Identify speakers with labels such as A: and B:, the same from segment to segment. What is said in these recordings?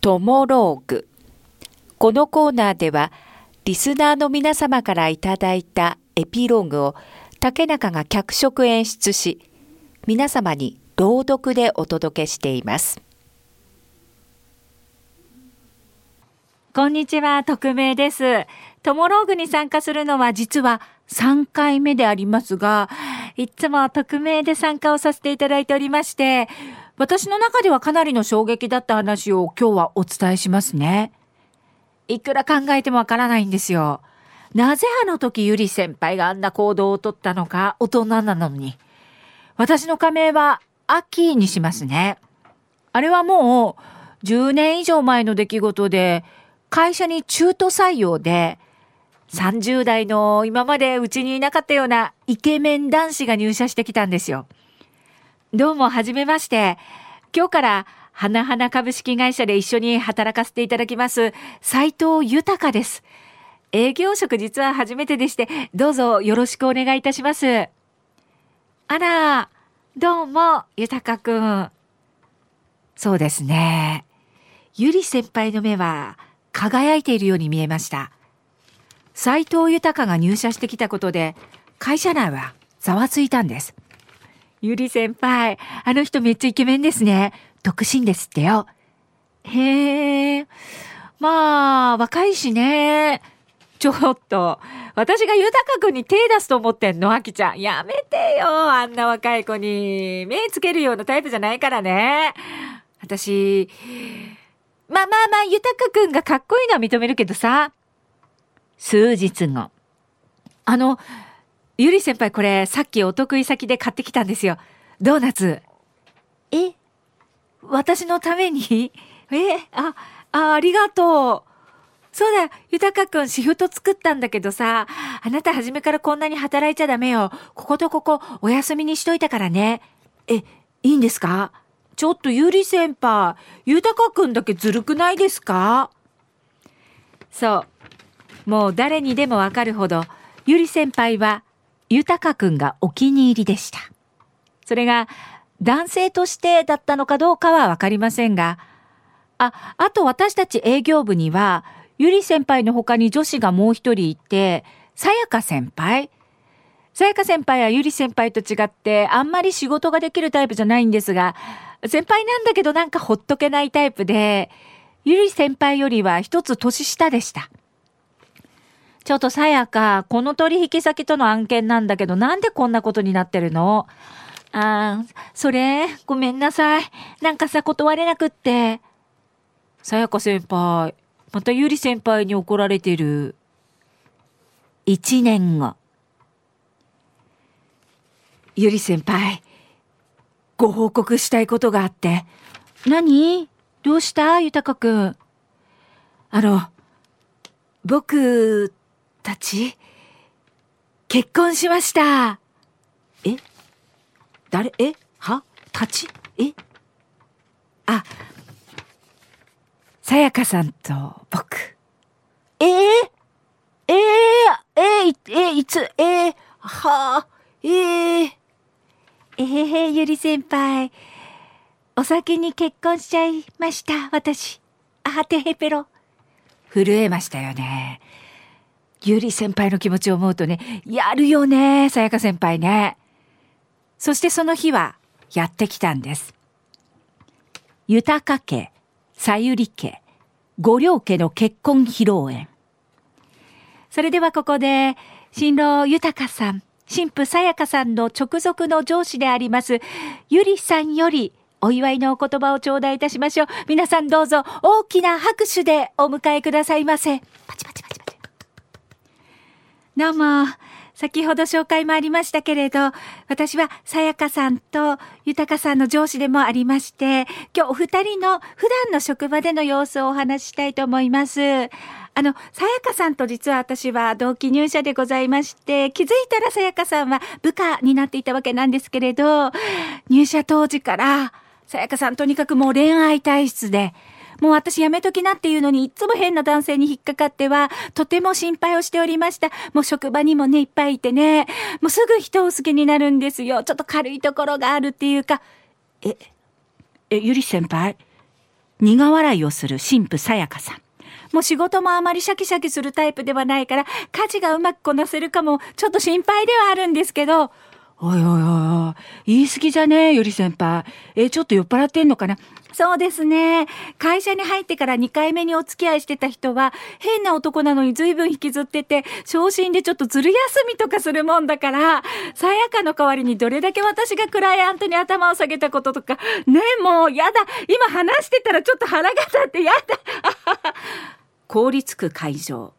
A: トモローグ。このコーナーでは、リスナーの皆様からいただいたエピローグを竹中が脚色演出し、皆様に朗読でお届けしています。
B: こんにちは、匿名です。トモローグに参加するのは実は3回目でありますが、いつも匿名で参加をさせていただいておりまして、私の中ではかなりの衝撃だった話を今日はお伝えしますね。いくら考えてもわからないんですよ。なぜあの時ゆり先輩があんな行動をとったのか大人なのに。私の仮名は秋にしますね。あれはもう10年以上前の出来事で、会社に中途採用で、30代の今までうちにいなかったようなイケメン男子が入社してきたんですよ。どうも、はじめまして。今日から、花々株式会社で一緒に働かせていただきます、斉藤豊です。営業職実は初めてでして、どうぞよろしくお願いいたします。あら、どうも、豊くん。そうですね。ゆり先輩の目は輝いているように見えました。斉藤豊が入社してきたことで、会社内はざわついたんです。ゆり先輩、あの人めっちゃイケメンですね。独身ですってよ。へえ。まあ、若いしね。ちょっと、私が豊くんに手出すと思ってんのあきちゃん。やめてよ。あんな若い子に。目つけるようなタイプじゃないからね。私、まあまあまあ、豊くんがかっこいいのは認めるけどさ。数日後。あの、ゆり先輩これさっきお得意先で買ってきたんですよ。ドーナツ。え私のために？えあ、あ、ありがとう。そうだ、豊くんシフト作ったんだけどさ、あなた初めからこんなに働いちゃダメよ。こことここお休みにしといたからね。え、いいんですか？ちょっとゆり先輩、豊くんだけずるくないですか？そう。もう誰にでもわかるほど、ゆり先輩は、豊くんがお気に入りでした。それが、男性としてだったのかどうかはわかりませんが、あ、あと私たち営業部には、ゆり先輩の他に女子がもう一人いて、さやか先輩さやか先輩はゆり先輩と違って、あんまり仕事ができるタイプじゃないんですが、先輩なんだけどなんかほっとけないタイプで、ゆり先輩よりは一つ年下でした。ちょっとさやか、この取引先との案件なんだけど、なんでこんなことになってるの？ああ、それ、ごめんなさい。なんかさ、断れなくって。さやか先輩、またゆり先輩に怒られてる。一年後。ゆり先輩、ご報告したいことがあって。何？どうした？ゆたかくん。あの、僕たち、結婚しました。え？誰？え？は？たち？え？あ、さやかさんと僕。えー、えー、えー、えー、いつ、えー、は？あ、えー、えー、ゆり先輩。お酒に結婚しちゃいました、私。あてへぺろ。震えましたよね。ゆり先輩の気持ちを思うとね、やるよね、さやか先輩ね。そしてその日はやってきたんです。豊か家、さゆり家、五両家の結婚披露宴。それではここで、新郎豊さん、新婦さやかさんの直属の上司であります、ゆりさんより、お祝いのお言葉を頂戴いたしましょう。皆さんどうぞ大きな拍手でお迎えくださいませ。パチパチパチ。どうも。先ほど紹介もありましたけれど、私はさやかさんと豊さんの上司でもありまして、今日お二人の普段の職場での様子をお話ししたいと思います。あの、さやかさんと実は私は同期入社でございまして、気づいたらさやかさんは部下になっていたわけなんですけれど、入社当時から、さやかさんとにかくもう恋愛体質で、もう私やめときなっていうのにいつも変な男性に引っかかっては、とても心配をしておりました。もう職場にもね、いっぱいいてね、もうすぐ人を好きになるんですよ。ちょっと軽いところがあるっていうか、え、え、ゆり先輩？苦笑いをする神父さやかさん。もう仕事もあまりシャキシャキするタイプではないから、家事がうまくこなせるかも、ちょっと心配ではあるんですけど、おいおいおいおい、言い過ぎじゃねえ、より先輩。えちょっと酔っ払ってんのかな？そうですね。会社に入ってから2回目にお付き合いしてた人は、変な男なのに随分引きずってて、昇進でちょっとずる休みとかするもんだから、さやかの代わりにどれだけ私がクライアントに頭を下げたこととか、ねもうやだ。今話してたらちょっと腹が立ってやだ。凍りつく会場。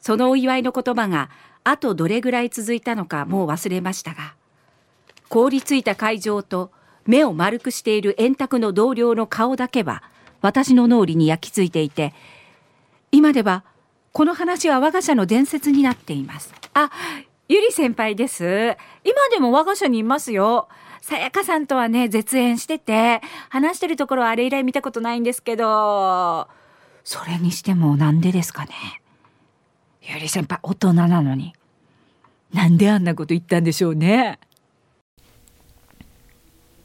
B: そのお祝いの言葉が、あとどれぐらい続いたのかもう忘れましたが、凍りついた会場と、目を丸くしている円卓の同僚の顔だけは私の脳裏に焼き付いていて今ではこの話は我が社の伝説になっています。あゆり先輩です。今でも我が社にいますよ。さやかさんとはね絶縁してて話してるところはあれ以来見たことないんですけど。それにしてもなんでですかね。ゆり先輩大人なのに。なんであんなこと言ったんでしょうね。